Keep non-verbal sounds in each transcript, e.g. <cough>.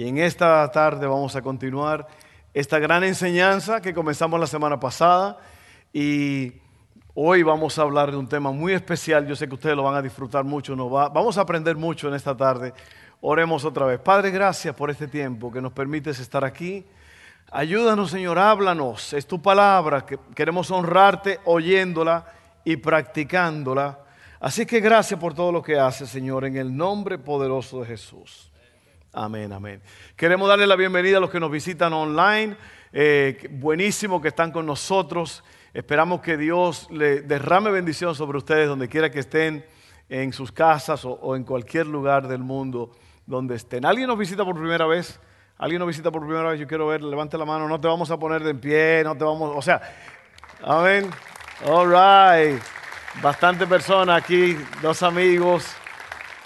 Y en esta tarde vamos a continuar esta gran enseñanza que comenzamos la semana pasada y hoy vamos a hablar de un tema muy especial. Yo sé que ustedes lo van a disfrutar mucho, nos va, vamos a aprender mucho en esta tarde. Oremos otra vez. Padre, gracias por este tiempo que nos permites estar aquí. Ayúdanos, Señor, háblanos. Es tu palabra, que queremos honrarte oyéndola y practicándola. Así que gracias por todo lo que haces, Señor, en el nombre poderoso de Jesús. Amén, amén. Queremos darle la bienvenida a los que nos visitan online. Eh, buenísimo que están con nosotros. Esperamos que Dios le derrame bendición sobre ustedes donde quiera que estén, en sus casas o, en cualquier lugar del mundo donde estén. ¿Alguien nos visita por primera vez? ¿Alguien nos visita por primera vez? Yo quiero ver, levante la mano, no te vamos a poner de en pie, no te vamos, o sea, amén. All right. Bastante personas aquí, dos amigos.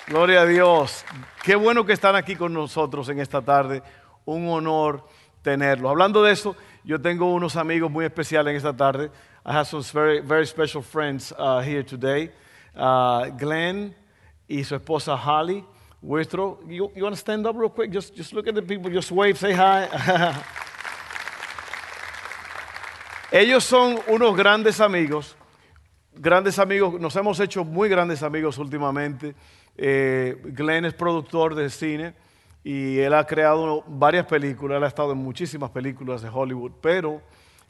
Gloria a Dios. Qué bueno que están aquí con nosotros en esta tarde. Un honor tenerlos. Hablando de eso, yo tengo unos amigos muy especiales en esta tarde. I have some very, very special friends uh, here today. Uh, Glenn y su esposa Holly. Vuestro, you, you want to stand up real quick? Just, just look at the people, just wave, say hi. <laughs> Ellos son unos grandes amigos, grandes amigos, nos hemos hecho muy grandes amigos últimamente. Eh, Glenn es productor de cine y él ha creado varias películas, él ha estado en muchísimas películas de Hollywood, pero,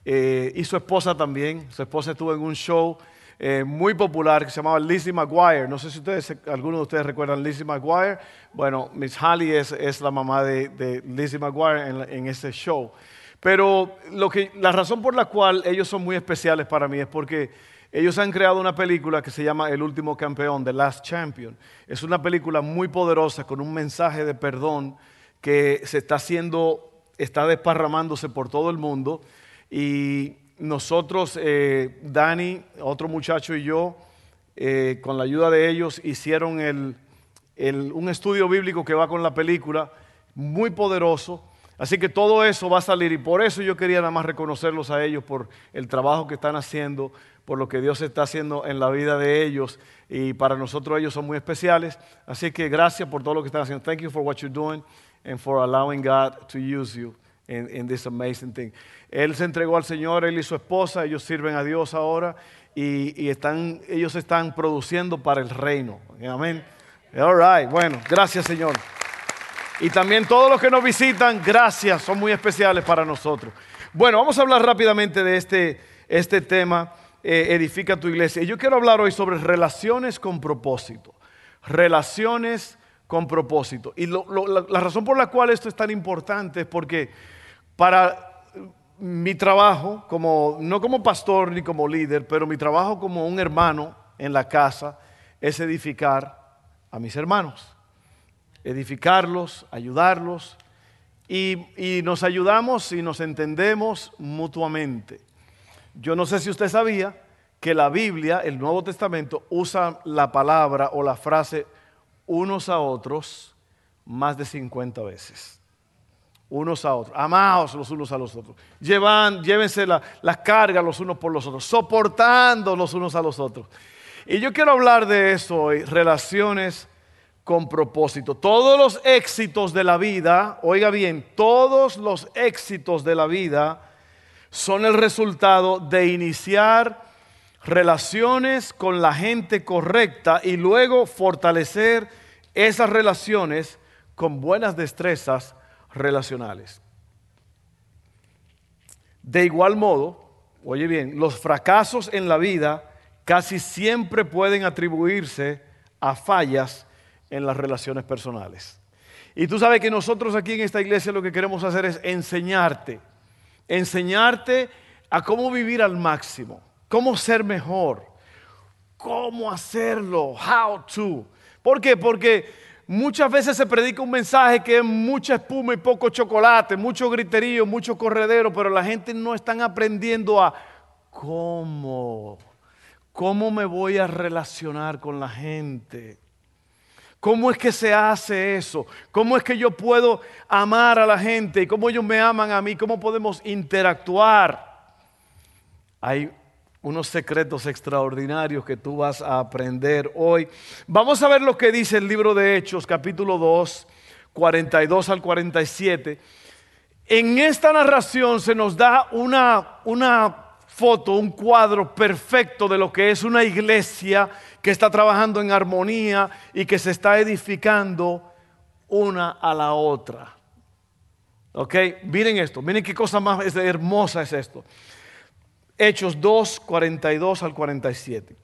eh, y su esposa también, su esposa estuvo en un show eh, muy popular que se llamaba Lizzie McGuire. No sé si ustedes, algunos de ustedes recuerdan Lizzie McGuire. Bueno, Miss Holly es, la mamá de, de Lizzie McGuire en, en, ese show. Pero lo que, la razón por la cual ellos son muy especiales para mí es porque ellos han creado una película que se llama El último campeón, The Last Champion. Es una película muy poderosa con un mensaje de perdón que se está haciendo, está desparramándose por todo el mundo. Y nosotros, eh, Dani, otro muchacho y yo, eh, con la ayuda de ellos, hicieron un estudio bíblico que va con la película, muy poderoso. Así que todo eso va a salir y por eso yo quería nada más reconocerlos a ellos por el trabajo que están haciendo, por lo que Dios está haciendo en la vida de ellos y para nosotros ellos son muy especiales. Así que gracias por todo lo que están haciendo. Thank you for what you're doing and for allowing God to use you in, this amazing thing. Él se entregó al Señor, él y su esposa, ellos sirven a Dios ahora y, y están, ellos están produciendo para el reino. Amén. All right, bueno, gracias Señor. Y también todos los que nos visitan, gracias, son muy especiales para nosotros. Bueno, vamos a hablar rápidamente de este, este tema eh, edifica tu iglesia. Y yo quiero hablar hoy sobre relaciones con propósito. Relaciones con propósito. Y la, la razón por la cual esto es tan importante es porque para mi trabajo, como, no como pastor ni como líder, pero mi trabajo como un hermano en la casa es edificar a mis hermanos. Edificarlos, ayudarlos. Y, y nos ayudamos y nos entendemos mutuamente. Yo no sé si usted sabía que la Biblia, el Nuevo Testamento, usa la palabra o la frase unos a otros más de 50 veces. Unos a otros, amados los unos a los otros. Llevan, llévense las cargas los unos por los otros, soportando los unos a los otros. Y yo quiero hablar de eso hoy, relaciones con propósito. Todos los éxitos de la vida, oiga bien, todos los éxitos de la vida son el resultado de iniciar relaciones con la gente correcta y luego fortalecer esas relaciones con buenas destrezas relacionales. De igual modo, oye bien, los fracasos en la vida casi siempre pueden atribuirse a fallas en las relaciones personales. Y tú sabes que nosotros aquí en esta iglesia lo que queremos hacer es enseñarte enseñarte a cómo vivir al máximo, cómo ser mejor, cómo hacerlo, how to. ¿Por qué? Porque muchas veces se predica un mensaje que es mucha espuma y poco chocolate, mucho griterío, mucho corredero, pero la gente no están aprendiendo a cómo, cómo me voy a relacionar con la gente. ¿Cómo es que se hace eso? ¿Cómo es que yo puedo amar a la gente? ¿Y cómo ellos me aman a mí? ¿Cómo podemos interactuar? Hay unos secretos extraordinarios que tú vas a aprender hoy. Vamos a ver lo que dice el libro de Hechos, capítulo 2, 42 al 47. En esta narración se nos da una, una foto, un cuadro perfecto de lo que es una iglesia que está trabajando en armonía y que se está edificando una a la otra. ¿Ok? Miren esto, miren qué cosa más hermosa es esto. Hechos 2, 42 al 47.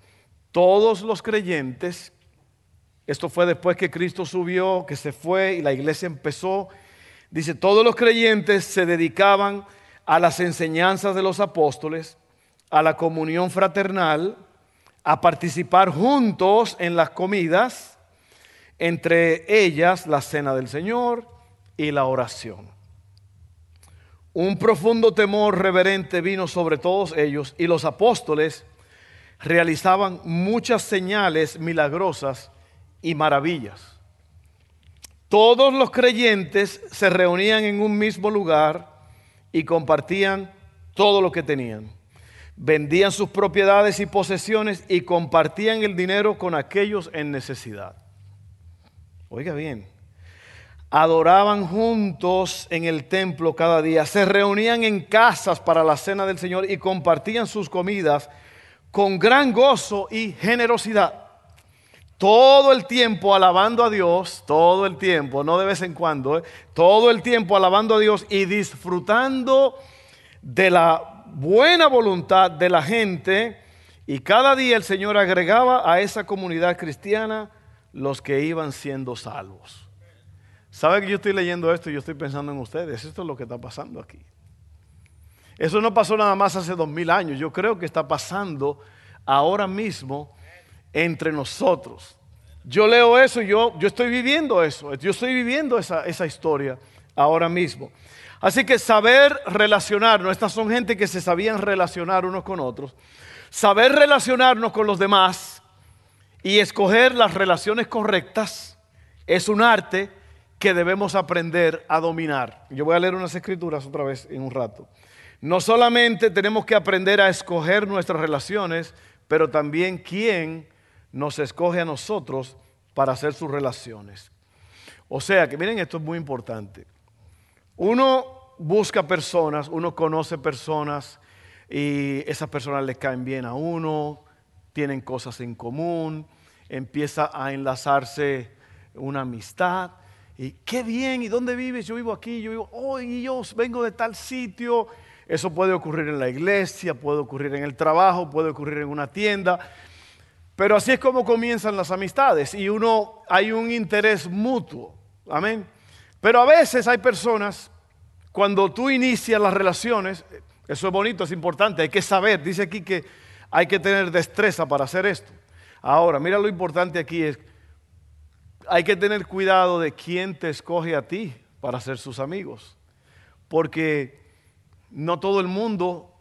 Todos los creyentes, esto fue después que Cristo subió, que se fue y la iglesia empezó, dice, todos los creyentes se dedicaban a las enseñanzas de los apóstoles, a la comunión fraternal, a participar juntos en las comidas, entre ellas la cena del Señor y la oración. Un profundo temor reverente vino sobre todos ellos y los apóstoles realizaban muchas señales milagrosas y maravillas. Todos los creyentes se reunían en un mismo lugar y compartían todo lo que tenían. Vendían sus propiedades y posesiones y compartían el dinero con aquellos en necesidad. Oiga bien, adoraban juntos en el templo cada día, se reunían en casas para la cena del Señor y compartían sus comidas con gran gozo y generosidad. Todo el tiempo alabando a Dios, todo el tiempo, no de vez en cuando, ¿eh? todo el tiempo alabando a Dios y disfrutando de la buena voluntad de la gente. Y cada día el Señor agregaba a esa comunidad cristiana los que iban siendo salvos. ¿Sabe que yo estoy leyendo esto y yo estoy pensando en ustedes? Esto es lo que está pasando aquí. Eso no pasó nada más hace dos mil años. Yo creo que está pasando ahora mismo entre nosotros. Yo leo eso yo, yo estoy viviendo eso. Yo estoy viviendo esa, esa historia ahora mismo. Así que saber relacionarnos, estas son gente que se sabían relacionar unos con otros. Saber relacionarnos con los demás y escoger las relaciones correctas es un arte que debemos aprender a dominar. Yo voy a leer unas escrituras otra vez en un rato. No solamente tenemos que aprender a escoger nuestras relaciones, pero también quién nos escoge a nosotros para hacer sus relaciones. O sea que miren, esto es muy importante. Uno busca personas, uno conoce personas y esas personas le caen bien a uno, tienen cosas en común, empieza a enlazarse una amistad. Y qué bien, ¿y dónde vives? Yo vivo aquí, yo vivo, oh, y yo vengo de tal sitio. Eso puede ocurrir en la iglesia, puede ocurrir en el trabajo, puede ocurrir en una tienda. Pero así es como comienzan las amistades y uno hay un interés mutuo. Amén. Pero a veces hay personas, cuando tú inicias las relaciones, eso es bonito, es importante, hay que saber, dice aquí que hay que tener destreza para hacer esto. Ahora, mira lo importante aquí es, hay que tener cuidado de quién te escoge a ti para ser sus amigos, porque no todo el mundo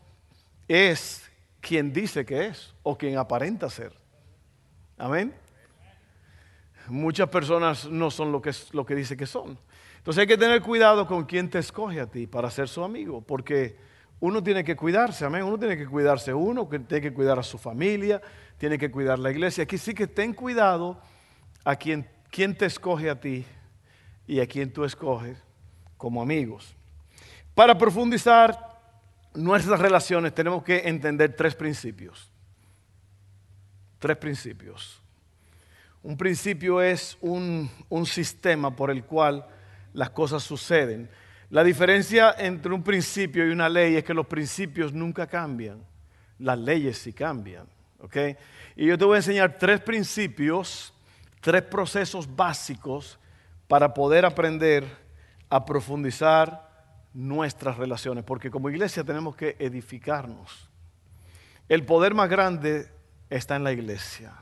es quien dice que es o quien aparenta ser. Amén. Muchas personas no son lo que, lo que dice que son. Entonces hay que tener cuidado con quién te escoge a ti para ser su amigo, porque uno tiene que cuidarse, amén. Uno tiene que cuidarse uno, tiene que cuidar a su familia, tiene que cuidar la iglesia. Aquí sí que ten cuidado a quien, te escoge a ti y a quien tú escoges como amigos. Para profundizar nuestras relaciones tenemos que entender tres principios tres principios. Un principio es un, sistema por el cual las cosas suceden. La diferencia entre un principio y una ley es que los principios nunca cambian, las leyes sí cambian. Y yo te voy a enseñar tres principios, tres procesos básicos para poder aprender a profundizar nuestras relaciones, porque como iglesia tenemos que edificarnos. El poder más grande está en la iglesia.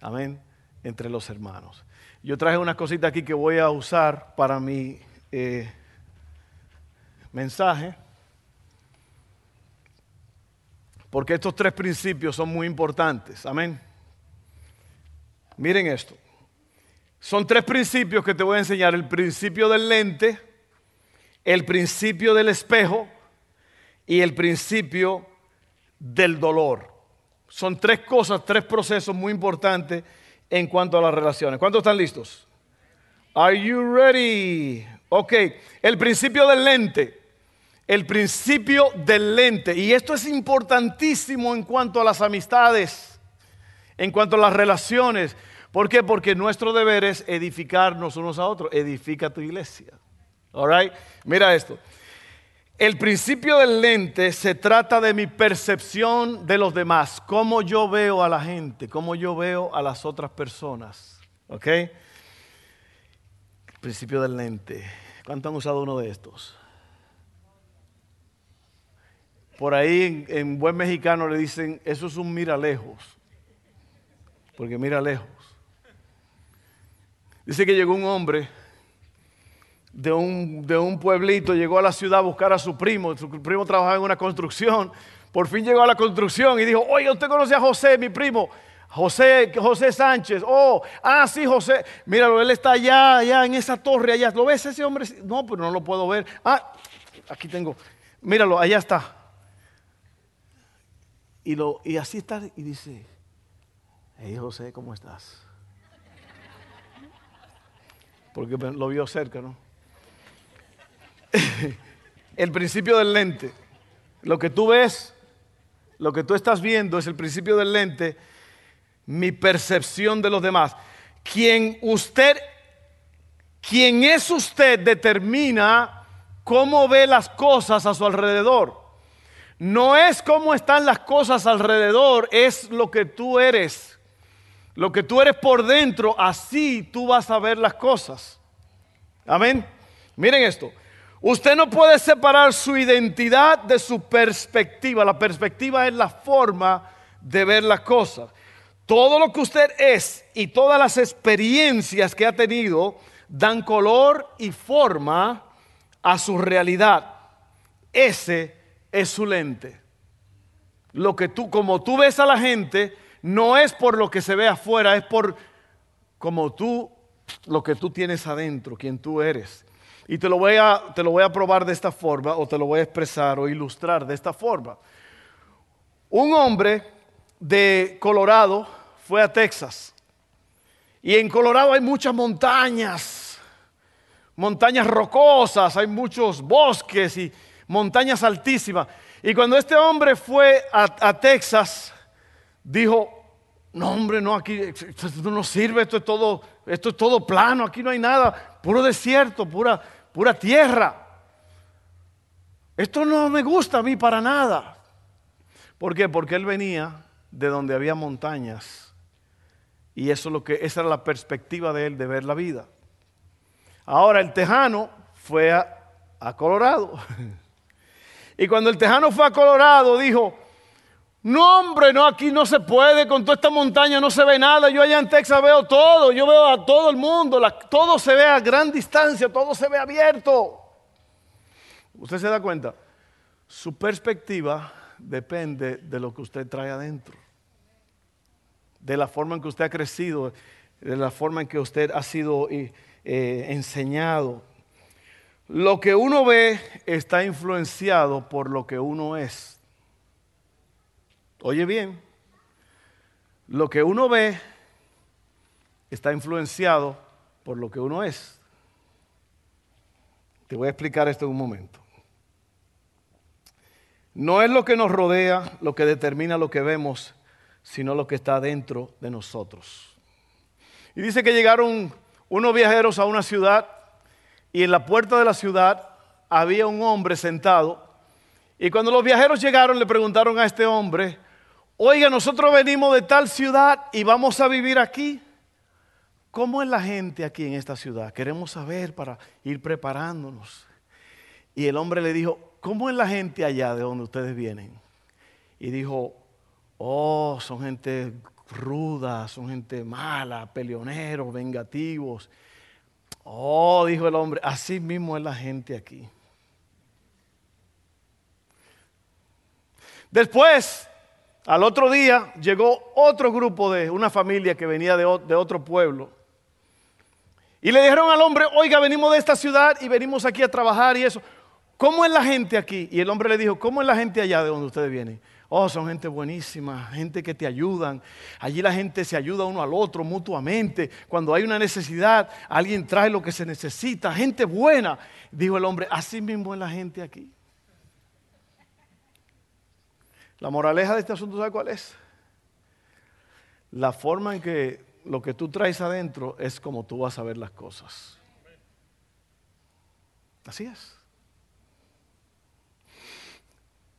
Amén. Entre los hermanos. Yo traje unas cositas aquí que voy a usar para mi eh, mensaje. Porque estos tres principios son muy importantes. Amén. Miren esto. Son tres principios que te voy a enseñar. El principio del lente, el principio del espejo y el principio del dolor. Son tres cosas, tres procesos muy importantes en cuanto a las relaciones. ¿Cuántos están listos? Are you ready? Ok, el principio del lente. El principio del lente. Y esto es importantísimo en cuanto a las amistades, en cuanto a las relaciones. ¿Por qué? Porque nuestro deber es edificarnos unos a otros. Edifica tu iglesia. All right? Mira esto. El principio del lente se trata de mi percepción de los demás, cómo yo veo a la gente, cómo yo veo a las otras personas. ¿Ok? principio del lente. ¿Cuánto han usado uno de estos? Por ahí en, en, buen mexicano le dicen, eso es un mira lejos, porque mira lejos. Dice que llegó un hombre de un, de un pueblito, llegó a la ciudad a buscar a su primo, su primo trabajaba en una construcción, por fin llegó a la construcción y dijo, oye, ¿usted conoce a José, mi primo? José, José Sánchez, oh, ah, sí, José, míralo, él está allá, allá en esa torre, allá, ¿lo ves ese hombre? No, pero no lo puedo ver. Ah, aquí tengo, míralo, allá está. Y, lo, y así está, y dice, hey José, ¿cómo estás? Porque lo vio cerca, ¿no? <laughs> el principio del lente. Lo que tú ves, lo que tú estás viendo es el principio del lente mi percepción de los demás. Quien usted, quien es usted determina cómo ve las cosas a su alrededor. No es cómo están las cosas alrededor, es lo que tú eres. Lo que tú eres por dentro, así tú vas a ver las cosas. Amén. Miren esto. Usted no puede separar su identidad de su perspectiva. La perspectiva es la forma de ver las cosas. Todo lo que usted es y todas las experiencias que ha tenido dan color y forma a su realidad. Ese es su lente. Lo que tú, como tú ves a la gente, no es por lo que se ve afuera, es por como tú, lo que tú tienes adentro, quien tú eres. Y te lo voy a, te lo voy a probar de esta forma, o te lo voy a expresar o ilustrar de esta forma. Un hombre de Colorado fue a Texas. Y en Colorado hay muchas montañas, montañas rocosas, hay muchos bosques y montañas altísimas. Y cuando este hombre fue a, Texas, dijo, no hombre, no, aquí esto no sirve, esto es todo, esto es todo plano, aquí no hay nada, puro desierto, pura, pura tierra. Esto no me gusta a mí para nada. ¿Por qué? Porque él venía de donde había montañas. Y eso es lo que, esa era la perspectiva de él de ver la vida. Ahora el tejano fue a, Colorado. <laughs> Y cuando el tejano fue a Colorado dijo, no hombre, no, aquí no se puede, con toda esta montaña no se ve nada, yo allá en Texas veo todo, yo veo a todo el mundo, todo se ve a gran distancia, todo se ve abierto. ¿Usted se da cuenta? Su perspectiva depende de lo que usted trae adentro de la forma en que usted ha crecido, de la forma en que usted ha sido eh, eh, enseñado. Lo que uno ve está influenciado por lo que uno es. Oye bien, lo que uno ve está influenciado por lo que uno es. Te voy a explicar esto en un momento. No es lo que nos rodea lo que determina lo que vemos, sino lo que está dentro de nosotros. Y dice que llegaron unos viajeros a una ciudad y en la puerta de la ciudad había un hombre sentado. Y cuando los viajeros llegaron le preguntaron a este hombre, oiga, nosotros venimos de tal ciudad y vamos a vivir aquí. ¿Cómo es la gente aquí en esta ciudad? Queremos saber para ir preparándonos. Y el hombre le dijo, ¿cómo es la gente allá de donde ustedes vienen? Y dijo, Oh, son gente ruda, son gente mala, peleoneros, vengativos. Oh, dijo el hombre, así mismo es la gente aquí. Después, al otro día, llegó otro grupo de una familia que venía de, otro pueblo. Y le dijeron al hombre, oiga, venimos de esta ciudad y venimos aquí a trabajar y eso. ¿Cómo es la gente aquí? Y el hombre le dijo, ¿cómo es la gente allá de donde ustedes vienen? Oh, son gente buenísima, gente que te ayudan. Allí la gente se ayuda uno al otro mutuamente. Cuando hay una necesidad, alguien trae lo que se necesita. Gente buena. Dijo el hombre, así mismo es la gente aquí. La moraleja de este asunto, ¿sabe cuál es? La forma en que lo que tú traes adentro es como tú vas a ver las cosas. Así es.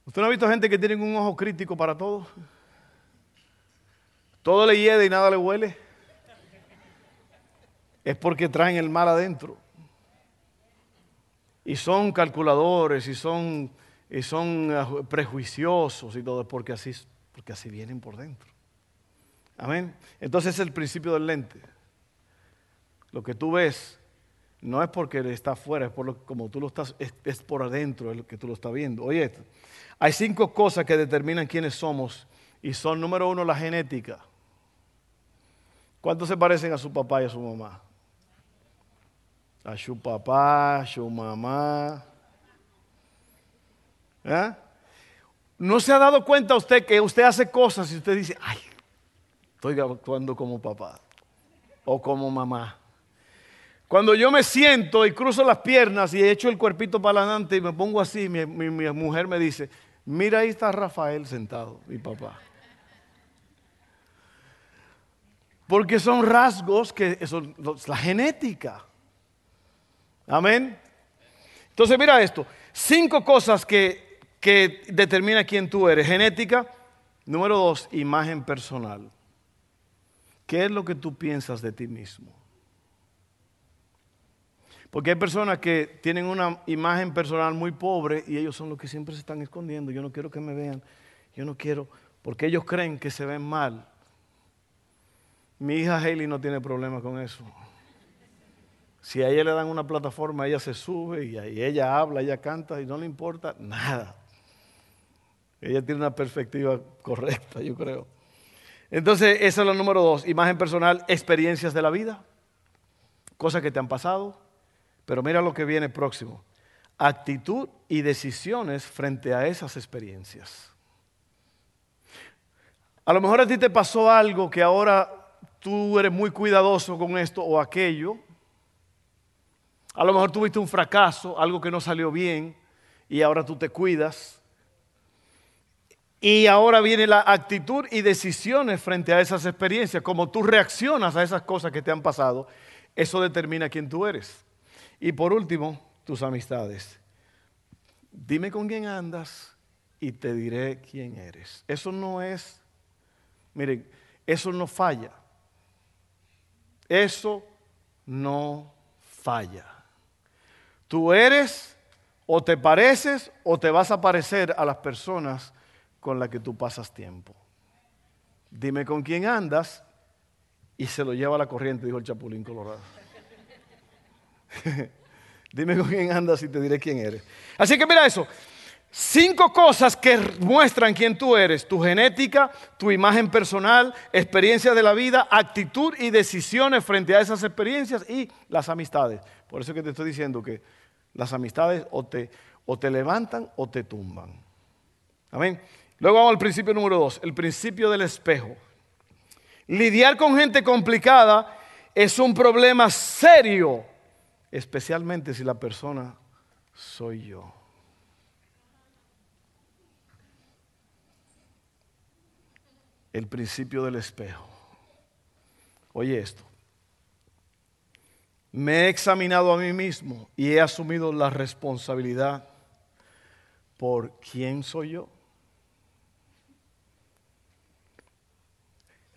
¿Usted no ha visto gente que tiene un ojo crítico para todo? Todo le hiede y nada le huele. Es porque traen el mal adentro. Y son calculadores y son, y son ah, prejuiciosos y todo, porque así, porque así vienen por dentro. Amén. Entonces es el principio del lente. Lo que tú ves no es porque está afuera, es por lo, como tú lo estás, es, es por adentro es que tú lo estás viendo. Oye. Hay cinco cosas que determinan quiénes somos y son, número uno, la genética. ¿Cuántos se parecen a su papá y a su mamá? A su papá, a su mamá. ¿Eh? ¿No se ha dado cuenta usted que usted hace cosas y usted dice, ay, estoy actuando como papá o como mamá? Cuando yo me siento y cruzo las piernas y echo el cuerpito para adelante y me pongo así, mi, mi mujer me dice, Mira, ahí está Rafael sentado, mi papá. Porque son rasgos que son la genética. Amén. Entonces, mira esto. Cinco cosas que, que determina quién tú eres. Genética. Número dos, imagen personal. ¿Qué es lo que tú piensas de ti mismo? Porque hay personas que tienen una imagen personal muy pobre y ellos son los que siempre se están escondiendo. Yo no quiero que me vean. Yo no quiero, porque ellos creen que se ven mal. Mi hija Hailey no tiene problema con eso. Si a ella le dan una plataforma, ella se sube y, ella habla, ella canta y no le importa nada. Ella tiene una perspectiva correcta, yo creo. Entonces, esa es la número dos. Imagen personal, experiencias de la vida. Cosas que te han pasado, pero mira lo que viene próximo. Actitud y decisiones frente a esas experiencias. A lo mejor a ti te pasó algo que ahora tú eres muy cuidadoso con esto o aquello. A lo mejor tuviste un fracaso, algo que no salió bien y ahora tú te cuidas. Y ahora viene la actitud y decisiones frente a esas experiencias, como tú reaccionas a esas cosas que te han pasado, eso determina quién tú eres. Y por último, tus amistades. Dime con quién andas y te diré quién eres. Eso no es, miren, eso no falla. Eso no falla. Tú eres o te pareces o te vas a parecer a las personas con las que tú pasas tiempo. Dime con quién andas y se lo lleva la corriente, dijo el Chapulín Colorado. <laughs> Dime con quién andas y te diré quién eres. Así que mira eso. Cinco cosas que muestran quién tú eres. Tu genética, tu imagen personal, experiencia de la vida, actitud y decisiones frente a esas experiencias y las amistades. Por eso que te estoy diciendo que las amistades o te, o te levantan o te tumban. Amén. Luego vamos al principio número dos, el principio del espejo. Lidiar con gente complicada es un problema serio especialmente si la persona soy yo. El principio del espejo. Oye esto. Me he examinado a mí mismo y he asumido la responsabilidad por quién soy yo.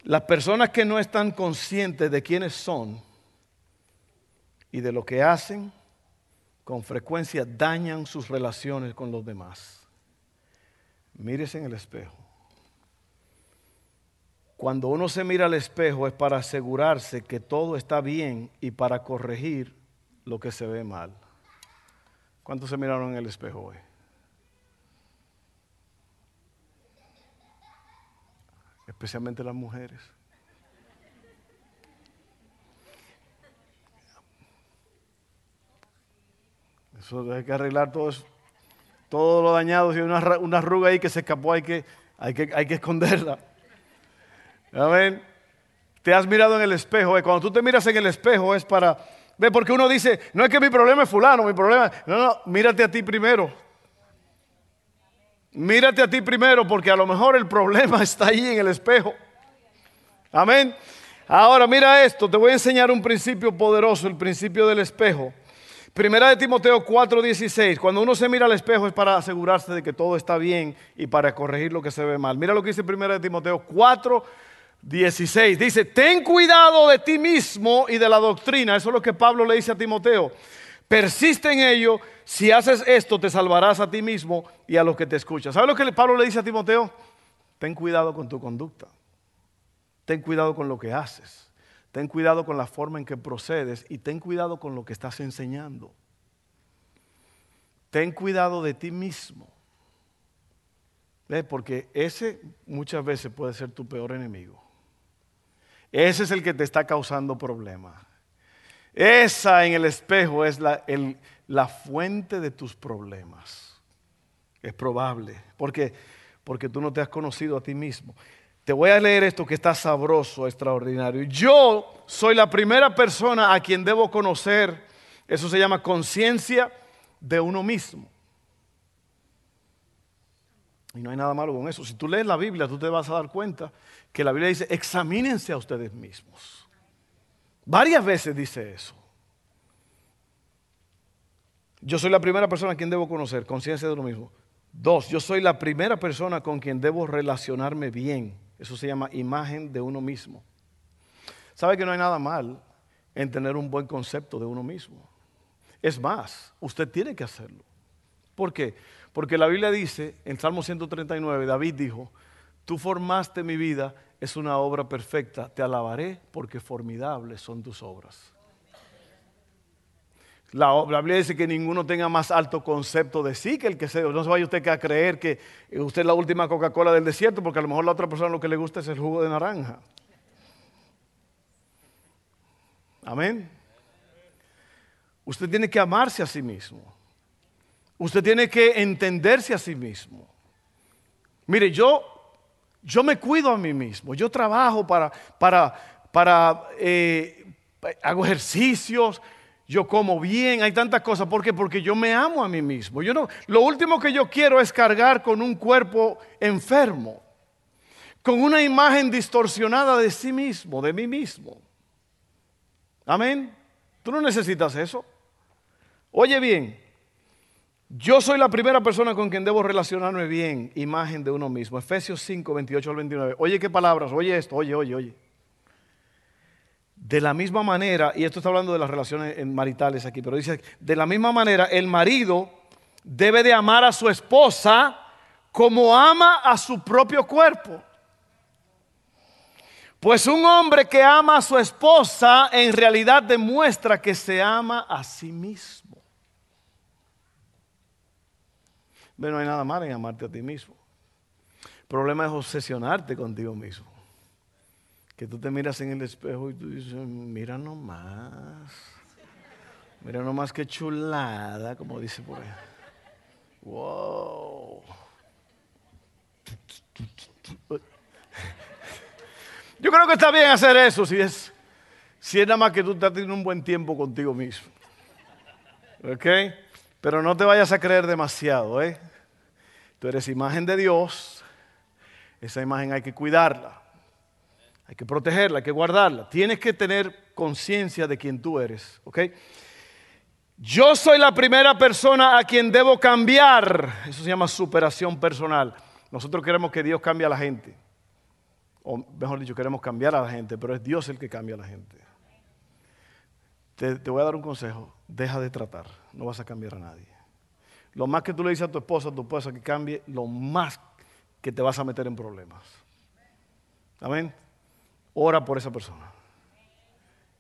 Las personas que no están conscientes de quiénes son y de lo que hacen, con frecuencia dañan sus relaciones con los demás. Mírese en el espejo. Cuando uno se mira al espejo es para asegurarse que todo está bien y para corregir lo que se ve mal. ¿Cuántos se miraron en el espejo hoy? Especialmente las mujeres. Eso hay que arreglar todo eso. Todo lo dañado, si hay una, una arruga ahí que se escapó, hay que, hay que, hay que esconderla. Amén. Te has mirado en el espejo. Eh. Cuando tú te miras en el espejo es para... Ve, porque uno dice, no es que mi problema es fulano, mi problema... No, no, mírate a ti primero. Mírate a ti primero porque a lo mejor el problema <laughs> está ahí en el espejo. Amén. Ahora mira esto, te voy a enseñar un principio poderoso, el principio del espejo. Primera de Timoteo 4:16, cuando uno se mira al espejo es para asegurarse de que todo está bien y para corregir lo que se ve mal. Mira lo que dice Primera de Timoteo 4:16. Dice, ten cuidado de ti mismo y de la doctrina. Eso es lo que Pablo le dice a Timoteo. Persiste en ello. Si haces esto, te salvarás a ti mismo y a los que te escuchan. ¿Sabes lo que Pablo le dice a Timoteo? Ten cuidado con tu conducta. Ten cuidado con lo que haces. Ten cuidado con la forma en que procedes y ten cuidado con lo que estás enseñando. Ten cuidado de ti mismo. Porque ese muchas veces puede ser tu peor enemigo. Ese es el que te está causando problemas. Esa en el espejo es la, la, fuente de tus problemas. Es probable. Porque, porque tú no te has conocido a ti mismo. Te voy a leer esto que está sabroso, extraordinario. Yo soy la primera persona a quien debo conocer, eso se llama conciencia de uno mismo. Y no hay nada malo con eso. Si tú lees la Biblia, tú te vas a dar cuenta que la Biblia dice, examínense a ustedes mismos. Varias veces dice eso. Yo soy la primera persona a quien debo conocer, conciencia de uno mismo. Dos, yo soy la primera persona con quien debo relacionarme bien. Eso se llama imagen de uno mismo. ¿Sabe que no hay nada mal en tener un buen concepto de uno mismo? Es más, usted tiene que hacerlo. ¿Por qué? Porque la Biblia dice, en Salmo 139, David dijo, tú formaste mi vida, es una obra perfecta, te alabaré porque formidables son tus obras. La, Biblia dice que ninguno tenga más alto concepto de sí que el que sea. No se vaya usted a creer que usted es la última Coca-Cola del desierto, porque a lo mejor la otra persona lo que le gusta es el jugo de naranja. Amén. Usted tiene que amarse a sí mismo. Usted tiene que entenderse a sí mismo. Mire, yo, yo me cuido a mí mismo. Yo trabajo para, para, para eh, hago ejercicios, yo como bien, hay tantas cosas. ¿Por qué? Porque yo me amo a mí mismo. Yo no, lo último que yo quiero es cargar con un cuerpo enfermo, con una imagen distorsionada de sí mismo, de mí mismo. Amén. Tú no necesitas eso. Oye bien, yo soy la primera persona con quien debo relacionarme bien, imagen de uno mismo. Efesios 5, 28 al 29. Oye, qué palabras, oye esto, oye, oye, oye. De la misma manera, y esto está hablando de las relaciones maritales aquí, pero dice, de la misma manera, el marido debe de amar a su esposa como ama a su propio cuerpo. Pues un hombre que ama a su esposa en realidad demuestra que se ama a sí mismo. Pero no hay nada malo en amarte a ti mismo. El problema es obsesionarte contigo mismo que tú te miras en el espejo y tú dices, mira nomás, mira nomás qué chulada, como dice por ahí. Wow. Yo creo que está bien hacer eso si es, si es nada más que tú estás teniendo un buen tiempo contigo mismo. ¿Ok? Pero no te vayas a creer demasiado, ¿eh? Tú eres imagen de Dios, esa imagen hay que cuidarla. Hay que protegerla, hay que guardarla. Tienes que tener conciencia de quién tú eres. ¿ok? Yo soy la primera persona a quien debo cambiar. Eso se llama superación personal. Nosotros queremos que Dios cambie a la gente. O mejor dicho, queremos cambiar a la gente, pero es Dios el que cambia a la gente. Te, te voy a dar un consejo. Deja de tratar. No vas a cambiar a nadie. Lo más que tú le dices a tu esposa, a tu esposa que cambie, lo más que te vas a meter en problemas. Amén. ora por esa persona.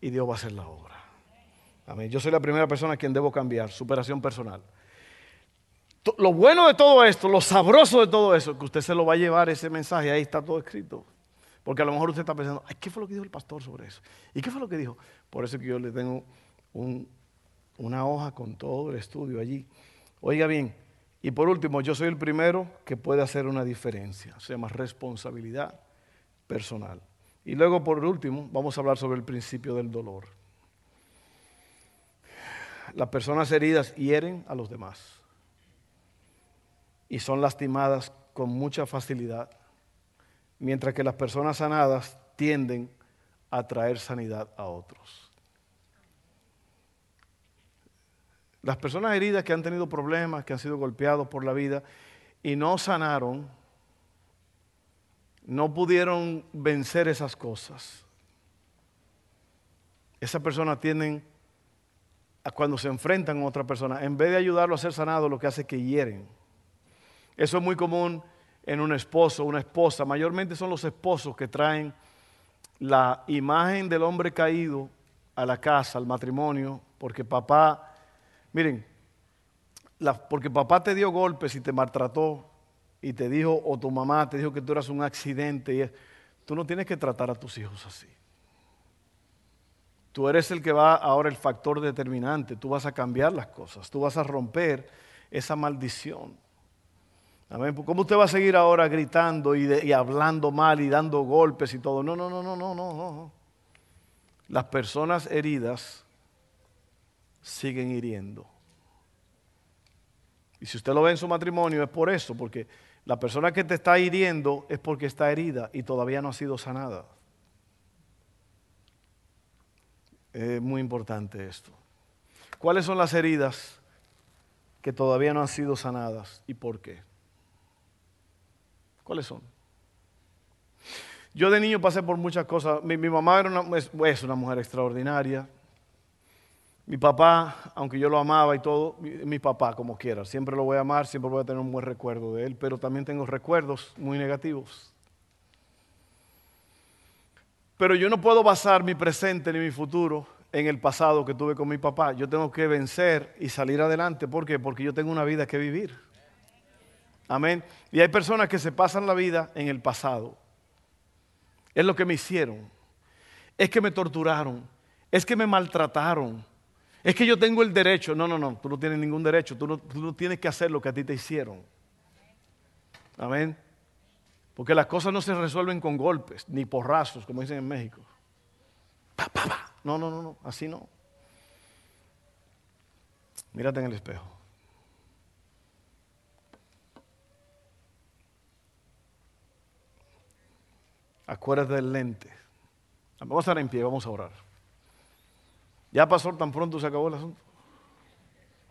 Y Dios va a hacer la obra. Amén. Yo soy la primera persona a quien debo cambiar, superación personal. Lo bueno de todo esto, lo sabroso de todo eso, que usted se lo va a llevar ese mensaje, ahí está todo escrito. Porque a lo mejor usted está pensando, ay, ¿qué fue lo que dijo el pastor sobre eso? ¿Y qué fue lo que dijo? Por eso que yo le tengo una hoja con todo el estudio allí. Oiga bien, y por último, yo soy el primero que puede hacer una diferencia. Se llama responsabilidad personal. Y luego, por último, vamos a hablar sobre el principio del dolor. Las personas heridas hieren a los demás y son lastimadas con mucha facilidad, mientras que las personas sanadas tienden a traer sanidad a otros. Las personas heridas que han tenido problemas, que han sido golpeados por la vida y no sanaron, no pudieron vencer esas cosas. Esas personas tienen, cuando se enfrentan a otra persona, en vez de ayudarlo a ser sanado, lo que hace es que hieren. Eso es muy común en un esposo, una esposa. Mayormente son los esposos que traen la imagen del hombre caído a la casa, al matrimonio, porque papá, miren, porque papá te dio golpes y te maltrató y te dijo, o tu mamá te dijo que tú eras un accidente, y tú no tienes que tratar a tus hijos así. Tú eres el que va ahora el factor determinante, tú vas a cambiar las cosas, tú vas a romper esa maldición. ¿Cómo usted va a seguir ahora gritando y, hablando mal y dando golpes y todo? No, no, no, no, no, no, no. Las personas heridas siguen hiriendo. Y si usted lo ve en su matrimonio es por eso, porque la persona que te está hiriendo es porque está herida y todavía no ha sido sanada. Es muy importante esto. ¿Cuáles son las heridas que todavía no han sido sanadas y por qué? ¿Cuáles son? Yo de niño pasé por muchas cosas. Mi, mamá era es, una mujer extraordinaria. Mi papá, aunque yo lo amaba y todo, mi, papá como quiera, siempre lo voy a amar, siempre voy a tener un buen recuerdo de él, pero también tengo recuerdos muy negativos. Pero yo no puedo basar mi presente ni mi futuro en el pasado que tuve con mi papá. Yo tengo que vencer y salir adelante. ¿Por qué? Porque yo tengo una vida que vivir. Amén. Y hay personas que se pasan la vida en el pasado. Es lo que me hicieron. Es que me torturaron. Es que me maltrataron. Es que yo tengo el derecho. No, no, no. Tú no tienes ningún derecho. Tú no, tienes que hacer lo que a ti te hicieron. Amén. Porque las cosas no se resuelven con golpes, ni porrazos, como dicen en México. No, no, no, no. Así no. Mírate en el espejo. Acuérdate del lente. Vamos a estar en pie, vamos a orar. ¿Ya pasó tan pronto se acabó el asunto?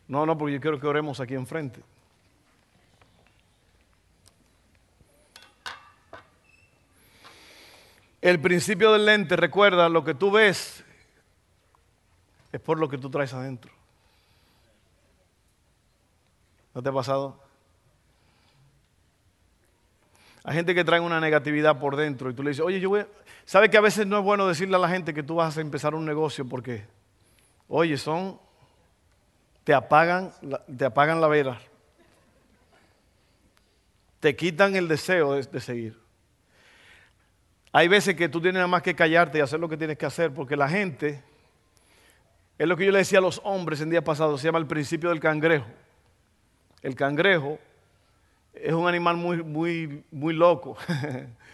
No, no, porque yo quiero que oremos aquí enfrente. El principio del lente, recuerda, lo que tú ves es por lo que tú traes adentro. ¿No te ha pasado? Hay gente que trae una negatividad por dentro y tú le dices, oye, yo voy, ¿sabe que a veces no es bueno decirle a la gente que tú vas a empezar un negocio porque, oye, son, te apagan, te apagan la vela, te quitan el deseo de, de seguir. Hay veces que tú tienes nada más que callarte y hacer lo que tienes que hacer porque la gente, es lo que yo le decía a los hombres en día pasado, se llama el principio del cangrejo. El cangrejo es un animal muy, muy, muy loco. <laughs>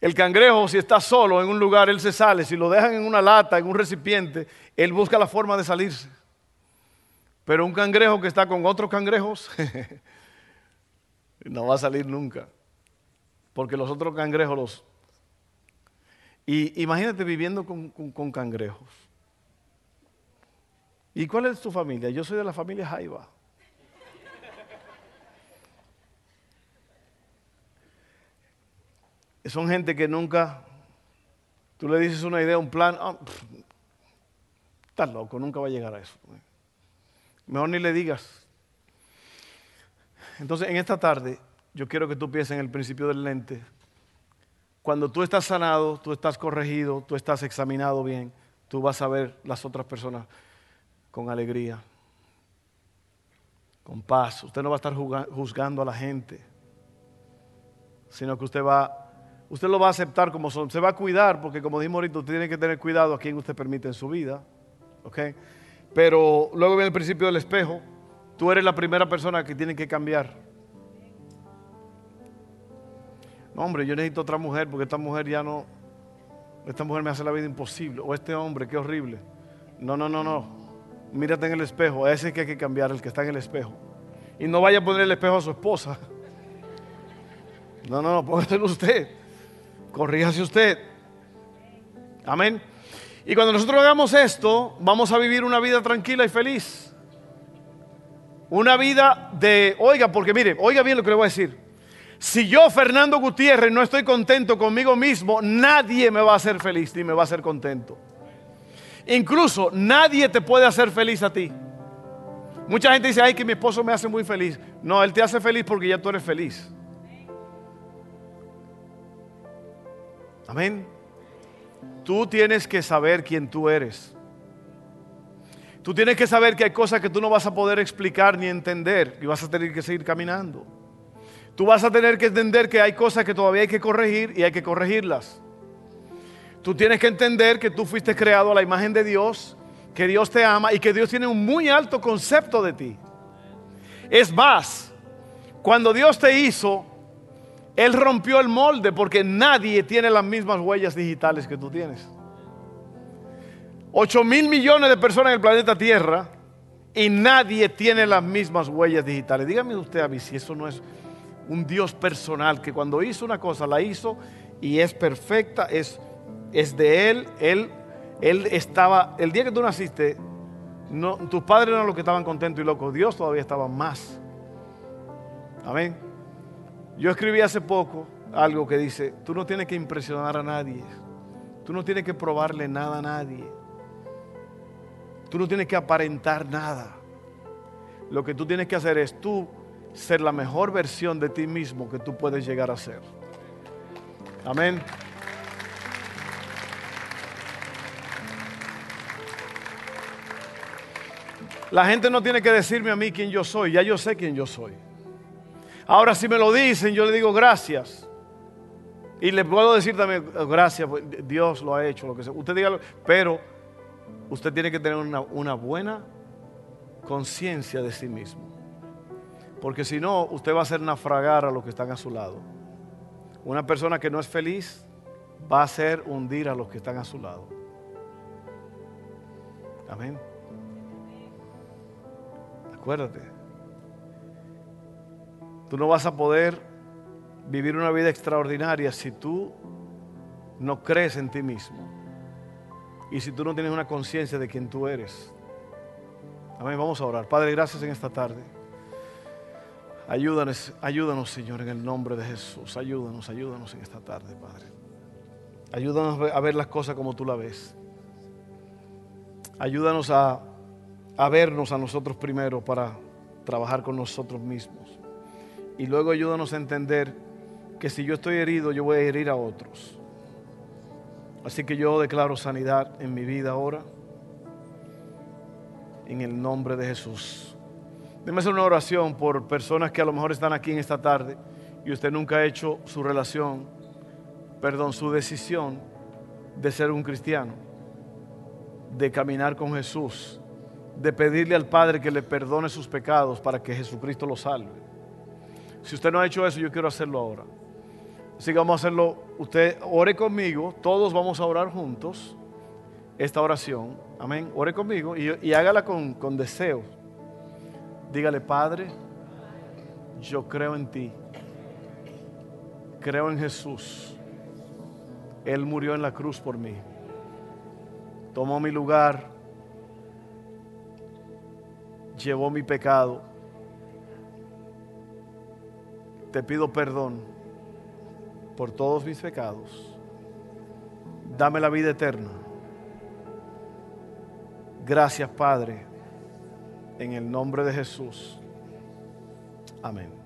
El cangrejo, si está solo en un lugar, él se sale. Si lo dejan en una lata, en un recipiente, él busca la forma de salirse. Pero un cangrejo que está con otros cangrejos, <laughs> no va a salir nunca. Porque los otros cangrejos los... Y imagínate viviendo con, con cangrejos. ¿Y cuál es tu familia? Yo soy de la familia Jaiba. Son gente que nunca, tú le dices una idea, un plan, ah, estás loco, nunca va a llegar a eso. Mejor ni le digas. Entonces, en esta tarde, yo quiero que tú pienses en el principio del lente. cuando tú estás sanado, tú estás corregido, tú estás examinado bien, tú vas a ver las otras personas con alegría, con paz. Usted no va a estar juzgando a la gente, sino que usted va, usted lo va a aceptar como son. Se va a cuidar, porque como dijimos ahorita, usted tiene que tener cuidado a quien usted permite en su vida. ¿ok? Pero luego viene el principio del espejo. Tú eres la primera persona que tiene que cambiar. hombre, yo necesito otra mujer porque esta mujer ya no, esta mujer me hace la vida imposible. O este hombre, qué horrible. No, no, no, no. Mírate en el espejo. Ese que hay que cambiar, el que está en el espejo. Y no vaya a poner el espejo a su esposa. No, no, no, póngaselo usted. Corríjase usted. Amén. Y cuando nosotros hagamos esto, vamos a vivir una vida tranquila y feliz. Una vida de, oiga, porque mire, oiga bien lo que le voy a decir. Si yo, Fernando Gutiérrez, no estoy contento conmigo mismo, nadie me va a hacer feliz ni me va a hacer contento. Incluso nadie te puede hacer feliz a ti. Mucha gente dice, ay, que mi esposo me hace muy feliz. No, él te hace feliz porque ya tú eres feliz. Amén. Tú tienes que saber quién tú eres. Tú tienes que saber que hay cosas que tú no vas a poder explicar ni entender y vas a tener que seguir caminando. Tú vas a tener que entender que hay cosas que todavía hay que corregir y hay que corregirlas. Tú tienes que entender que tú fuiste creado a la imagen de Dios, que Dios te ama y que Dios tiene un muy alto concepto de ti. Es más, cuando Dios te hizo, Él rompió el molde porque nadie tiene las mismas huellas digitales que tú tienes. 8 mil millones de personas en el planeta Tierra y nadie tiene las mismas huellas digitales. Dígame usted a mí si eso no es un Dios personal que cuando hizo una cosa la hizo y es perfecta, es, es de Él. Él, él estaba, el día que tú naciste, no, tus padres eran los que estaban contentos y locos, Dios todavía estaba más. Amén. Yo escribí hace poco algo que dice, tú no tienes que impresionar a nadie, tú no tienes que probarle nada a nadie, tú no tienes que aparentar nada. Lo que tú tienes que hacer es tú ser la mejor versión de ti mismo que tú puedes llegar a ser. Amén. La gente no tiene que decirme a mí quién yo soy, ya yo sé quién yo soy. Ahora si me lo dicen, yo le digo gracias. Y le puedo decir también gracias, pues, Dios lo ha hecho, lo que. Usted diga, pero usted tiene que tener una, una buena conciencia de sí mismo. Porque si no, usted va a hacer naufragar a los que están a su lado. Una persona que no es feliz va a hacer hundir a los que están a su lado. Amén. Acuérdate. Tú no vas a poder vivir una vida extraordinaria si tú no crees en ti mismo. Y si tú no tienes una conciencia de quién tú eres. Amén. Vamos a orar. Padre, gracias en esta tarde. Ayúdanos, ayúdanos, Señor, en el nombre de Jesús. Ayúdanos, ayúdanos en esta tarde, Padre. Ayúdanos a ver las cosas como tú las ves. Ayúdanos a, a vernos a nosotros primero para trabajar con nosotros mismos. Y luego ayúdanos a entender que si yo estoy herido, yo voy a herir a otros. Así que yo declaro sanidad en mi vida ahora. En el nombre de Jesús. Déjeme hacer una oración por personas que a lo mejor están aquí en esta tarde y usted nunca ha hecho su relación, perdón, su decisión de ser un cristiano, de caminar con Jesús, de pedirle al Padre que le perdone sus pecados para que Jesucristo lo salve. Si usted no ha hecho eso, yo quiero hacerlo ahora. Así que vamos a hacerlo. Usted ore conmigo, todos vamos a orar juntos esta oración. Amén. Ore conmigo y, hágala con, con deseo Dígale, Padre, yo creo en ti. Creo en Jesús. Él murió en la cruz por mí. Tomó mi lugar. Llevó mi pecado. Te pido perdón por todos mis pecados. Dame la vida eterna. Gracias, Padre en el nombre de Jesús. Amén.